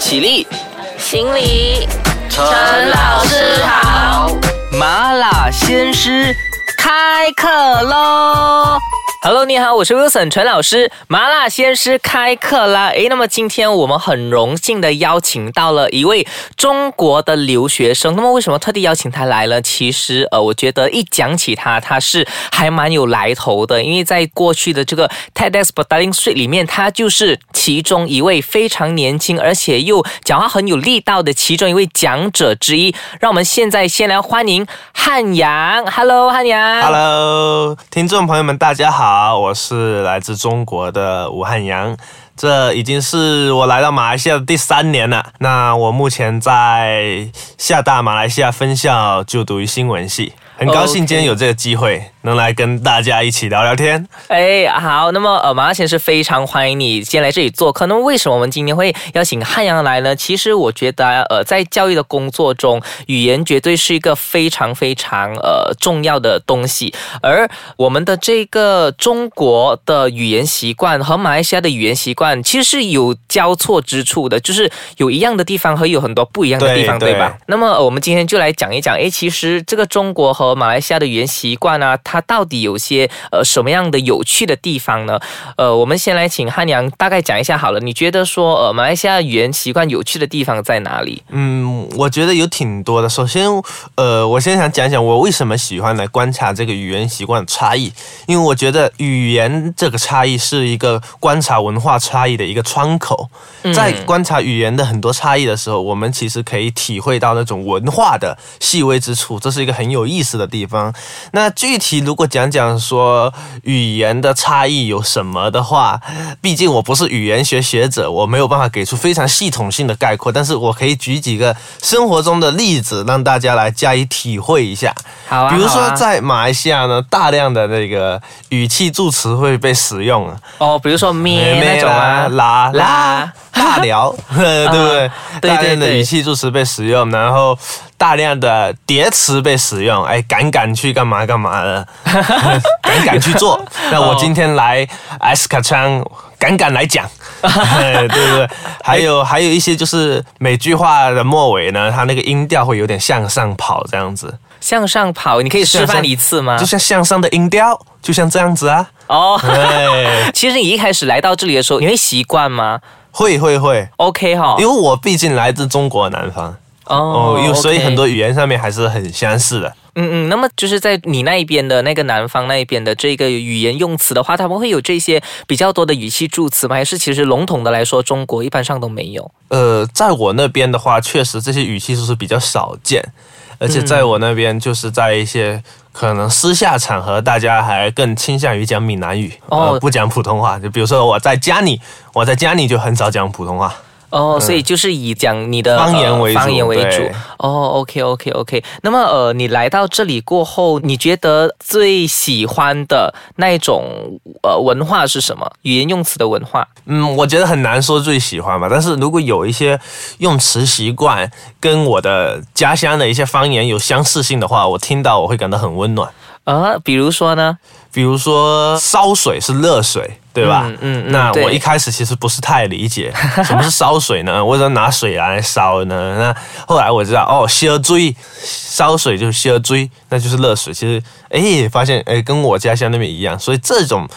起立，行礼，陈老师好。麻辣鲜师开课喽！Hello，你好，我是 Wilson 陈老师。麻辣鲜师开课啦！诶，那么今天我们很荣幸的邀请到了一位中国的留学生。那么为什么特地邀请他来呢？其实呃，我觉得一讲起他，他是还蛮有来头的，因为在过去的这个 TEDx b d a l i n g Street 里面，他就是其中一位非常年轻，而且又讲话很有力道的其中一位讲者之一。让我们现在先来欢迎汉阳。Hello，汉阳。Hello，听众朋友们，大家好，我是来自中国的武汉阳。这已经是我来到马来西亚的第三年了。那我目前在厦大马来西亚分校就读于新闻系，很高兴今天有这个机会能来跟大家一起聊聊天。哎，好，那么呃，马拉先生非常欢迎你先来这里做客。那么为什么我们今天会邀请汉阳来呢？其实我觉得呃，在教育的工作中，语言绝对是一个非常非常呃重要的东西。而我们的这个中国的语言习惯和马来西亚的语言习惯其实是有交错之处的，就是有一样的地方和有很多不一样的地方，对对吧？那么呃我们今天就来讲一讲，哎，其实这个中国和马来西亚的语言习惯啊，它到底有些呃什么样的有趣的地方呢？呃，我们先来请汉阳大概讲一下好了。你觉得说呃马来西亚语言习惯有趣的地方在哪里？嗯，我觉得有挺多的。首先，呃，我先想讲讲我为什么喜欢来观察这个语言习惯的差异，因为我觉得语言这个差异是一个观察文化差异的一个窗口。在观察语言的很多差异的时候，我们其实可以体会到那种文化的细微之处，这是一个很有意思的地方。那具体如果讲讲说语言的差异有什么的话，毕竟我不是语言学学者，我没有办法给出非常系统性的概括，但是我可以举几个生活中的例子，让大家来加以体会一下。好啊，比如说在马来西亚呢，大量的那个语气助词会被使用啊，哦，比如说咩那种啊，啦啦啦。大聊，对不对？对大量的对。语气助词被使用，然后大量的叠词被使用，哎，赶赶去干嘛干嘛的，赶赶去做。那我今天来 S 卡昌，敢敢来讲，对不对？还有还有一些就是每句话的末尾呢，它那个音调会有点向上跑，这样子，向上跑，你可以示范一次吗就？像向上的音调，就像这样子啊。哦，对，其实你一开始来到这里的时候，你会习惯吗会会会，？OK 哈，因为我毕竟来自中国南方。哦，因为所以很多语言上面还是很相似的。嗯嗯，那么就是在你那一边的那个南方那一边的这个语言用词的话，他们会有这些比较多的语气助词吗？还是其实笼统的来说，中国一般上都没有？呃，在我那边的话，确实这些语气就是比较少见，而且在我那边就是在一些可能私下场合，大家还更倾向于讲闽南语，哦呃，不讲普通话。就比如说我在家里，我在家里就很少讲普通话。哦，所以就是以讲你的方言为主呃方言为主。哦，OK OK OK。那么呃，你来到这里过后，你觉得最喜欢的那一种呃文化是什么？语言用词的文化？嗯，我觉得很难说最喜欢吧，但是如果有一些用词习惯跟我的家乡的一些方言有相似性的话，我听到我会感到很温暖。呃，比如说呢？比如说烧水是热水，对吧？嗯嗯嗯那我一开始其实不是太理解 什么是烧水呢？为什么拿水来烧呢？那后来我知道哦，烧水，烧水就是烧水，那就是热水。其实哎，发现哎，跟我家乡那边一样，所以这种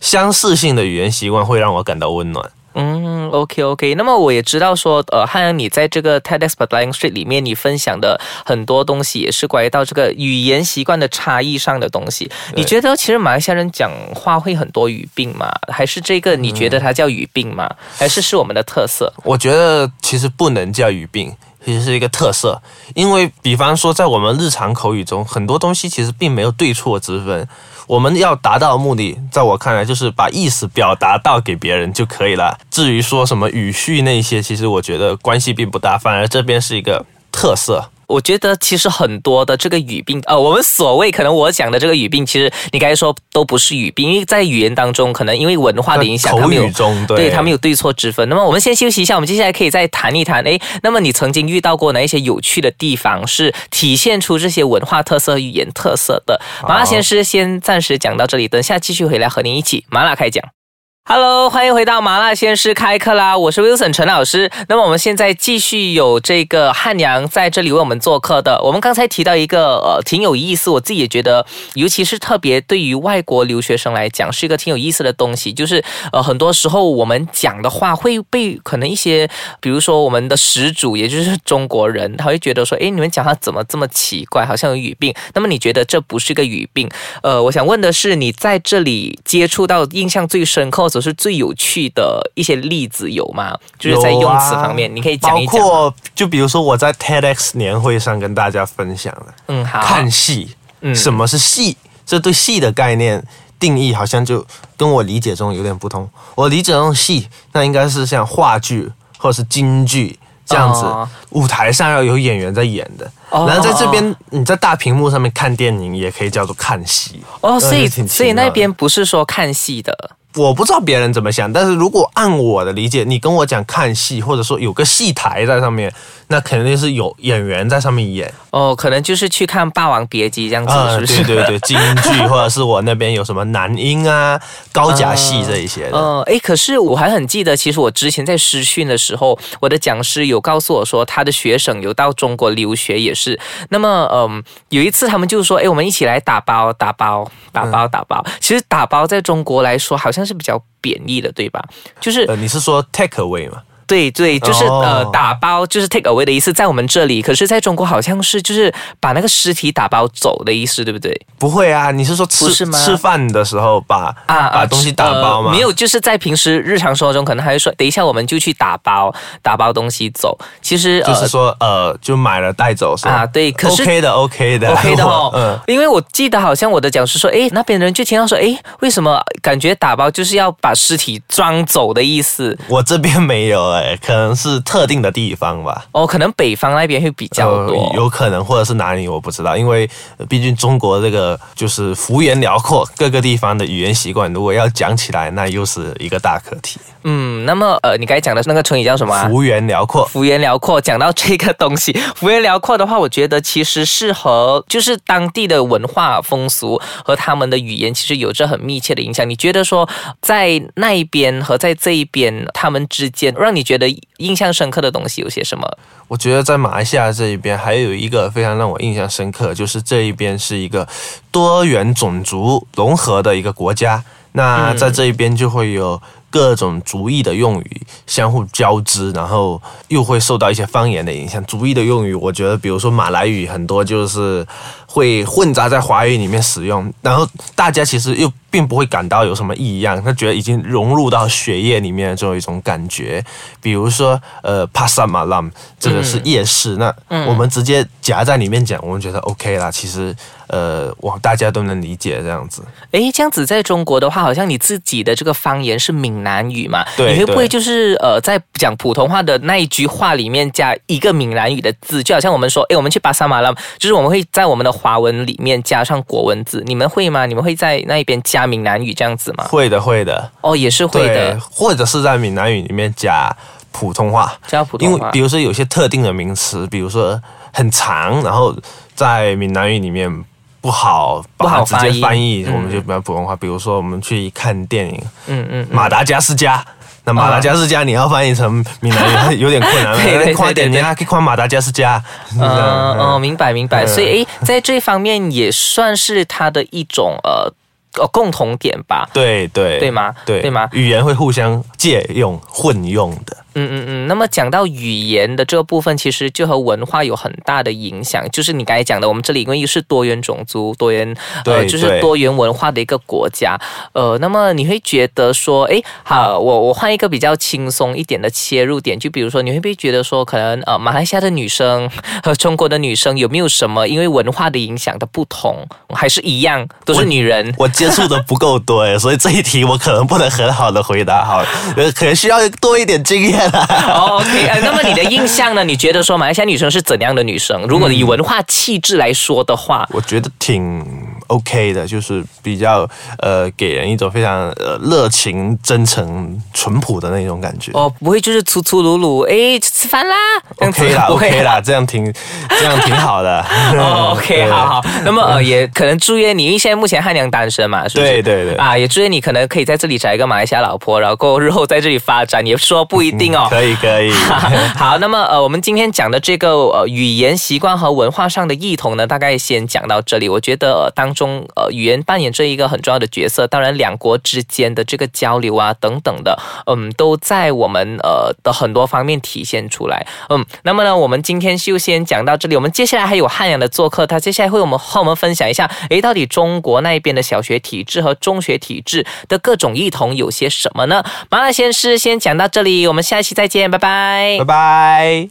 相似性的语言习惯会让我感到温暖。嗯，OK OK。那么我也知道说，呃，汉阳你在这个 TEDx b a d l i n g Street 里面，你分享的很多东西也是关于到这个语言习惯的差异上的东西。你觉得其实马来西亚人讲话会很多语病吗？还是这个你觉得它叫语病吗？还是是我们的特色？我觉得其实不能叫语病，其实是一个特色。因为比方说，在我们日常口语中，很多东西其实并没有对错之分。我们要达到目的，在我看来就是把意思表达到给别人就可以了。至于说什么语序那些，其实我觉得关系并不大，反而这边是一个特色。我觉得其实很多的这个语病，呃，我们所谓可能我讲的这个语病，其实你刚才说都不是语病，因为在语言当中，可能因为文化的影响，口语中，对对他们有对错之分。那么我们先休息一下，我们接下来可以再谈一谈。哎，那么你曾经遇到过哪一些有趣的地方，是体现出这些文化特色、语言特色的？麻辣先师先暂时讲到这里，等下继续回来和您一起麻辣开讲。Hello，欢迎回到麻辣鲜师开课啦！我是 Wilson 陈老师。那么我们现在继续有这个汉阳在这里为我们做客的。我们刚才提到一个呃挺有意思，我自己也觉得，尤其是特别对于外国留学生来讲，是一个挺有意思的东西。就是呃很多时候我们讲的话会被可能一些，比如说我们的始祖，也就是中国人，他会觉得说，诶，你们讲话怎么这么奇怪，好像有语病。那么你觉得这不是个语病？呃，我想问的是，你在这里接触到印象最深刻。或者是最有趣的一些例子有吗？就是在用词方面，你可以讲一讲。包括就比如说我在 TEDx 年会上跟大家分享的，嗯，好，看戏，嗯，什么是戏？这对戏的概念定义好像就跟我理解中有点不同。我理解中戏，那应该是像话剧或者是京剧这样子，舞台上要有演员在演的。然后在这边你在大屏幕上面看电影，也可以叫做看戏。哦，所以所以那边不是说看戏的。我不知道别人怎么想，但是如果按我的理解，你跟我讲看戏，或者说有个戏台在上面，那肯定是有演员在上面演。哦，可能就是去看《霸王别姬》这样子，是不是？对对对，京剧 或者是我那边有什么男音啊、高甲戏这一些的。呃，哎，可是我还很记得，其实我之前在师训的时候，我的讲师有告诉我说，他的学生有到中国留学也是。那么，嗯，有一次他们就说，哎，我们一起来打包、打包、打包、打包。其实打包在中国来说，好像。是比较贬义的，对吧？就是呃，你是说 take away 吗？对对，就是呃打包，就是 take away 的意思，在我们这里，可是在中国好像是就是把那个尸体打包走的意思，对不对？不会啊，你是说吃吃饭的时候把啊把东西打包吗？没有，就是在平时日常生活中，可能还会说，等一下我们就去打包打包东西走。其实就是说呃，就买了带走是吧？啊，对，可是 OK 的，OK 的，OK 的 哦。嗯，因为我记得好像我的讲师说，哎，那边人就听到说，哎，为什么感觉打包就是要把尸体装走的意思？我这边没有哎，可能是。特定的地方吧，哦，可能北方那边会比较多，有可能或者是哪里我不知道，因为毕竟中国这个就是幅员辽阔，各个地方的语言习惯，如果要讲起来，那又是一个大课题。嗯，那么呃，你刚才讲的那个成语叫什么？幅员辽阔。幅员辽阔，讲到这个东西，幅员辽阔的话，我觉得其实是和就是当地的文化风俗和他们的语言其实有着很密切的影响。你觉得说在那一边和在这一边他们之间，让你觉得印象深刻的东西有些什么？我觉得在马来西亚这一边还有一个非常让我印象深刻，就是这一边是一个多元种族融合的一个国家。那在这一边就会有。各种族裔的用语相互交织，然后又会受到一些方言的影响。族裔的用语，我觉得，比如说马来语，很多就是会混杂在华语里面使用，然后大家其实又并不会感到有什么异样，他觉得已经融入到血液里面的这种一种感觉。比如说，呃，pasar malam 这个是夜市，那我们直接夹在里面讲，我们觉得 OK 啦。其实。呃，哇，大家都能理解这样子。哎，这样子在中国的话，好像你自己的这个方言是闽南语嘛？对。你会不会就是呃，在讲普通话的那一句话里面加一个闽南语的字？就好像我们说，哎，我们去巴萨马拉，就是我们会在我们的华文里面加上国文字。你们会吗？你们会在那一边加闽南语这样子吗？会的，会的。哦，也是会的。或者是在闽南语里面加普通话，加普通话。因为比如说有些特定的名词，比如说很长，然后在闽南语里面。不好，不好直接翻译，我们就比较普通话。比如说，我们去看电影，嗯嗯，马达加斯加，那马达加斯加你要翻译成闽南语有点困难，快点，你还可以夸马达加斯加。嗯哦，明白明白。所以诶，在这方面也算是它的一种呃呃共同点吧。对对对吗？对对吗？语言会互相借用混用的。嗯嗯嗯，那么讲到语言的这个部分，其实就和文化有很大的影响。就是你刚才讲的，我们这里因为是多元种族、多元呃，就是多元文化的一个国家。呃，那么你会觉得说，哎，好，我我换一个比较轻松一点的切入点，就比如说，你会不会觉得说，可能呃，马来西亚的女生和中国的女生有没有什么因为文化的影响的不同，还是一样都是女人？我接触的不够多，所以这一题我可能不能很好的回答。好，呃，可能需要多一点经验。OK，呃，那么你的印象呢？你觉得说马来西亚女生是怎样的女生？如果以文化气质来说的话，我觉得挺 OK 的，就是比较呃给人一种非常呃热情、真诚、淳朴的那种感觉。哦，不会就是粗粗鲁鲁，哎，吃饭啦 OK 啦，OK 啦，这样 挺这样挺好的。哦，OK，好好。那么呃，也可能祝愿你，因为现在目前汉良单身嘛，是不是？对对对啊，也祝愿你可能可以在这里找一个马来西亚老婆，然后日后在这里发展，也说不一定哦。可以可以。好，那么呃，我们今天讲的这个呃语言习惯和文化上的异同呢，大概先讲到这里。我觉得、呃、当中中呃语言扮演着一个很重要的角色，当然两国之间的这个交流啊等等的，嗯，都在我们呃的很多方面体现出来。嗯，那么呢，我们今天就先讲到这里。我们接下来还有汉阳的做客，他接下来会我们和我们分享一下，诶，到底中国那边的小学体制和中学体制的各种异同有些什么呢？麻辣鲜师先讲到这里，我们下一期再见，拜拜拜拜。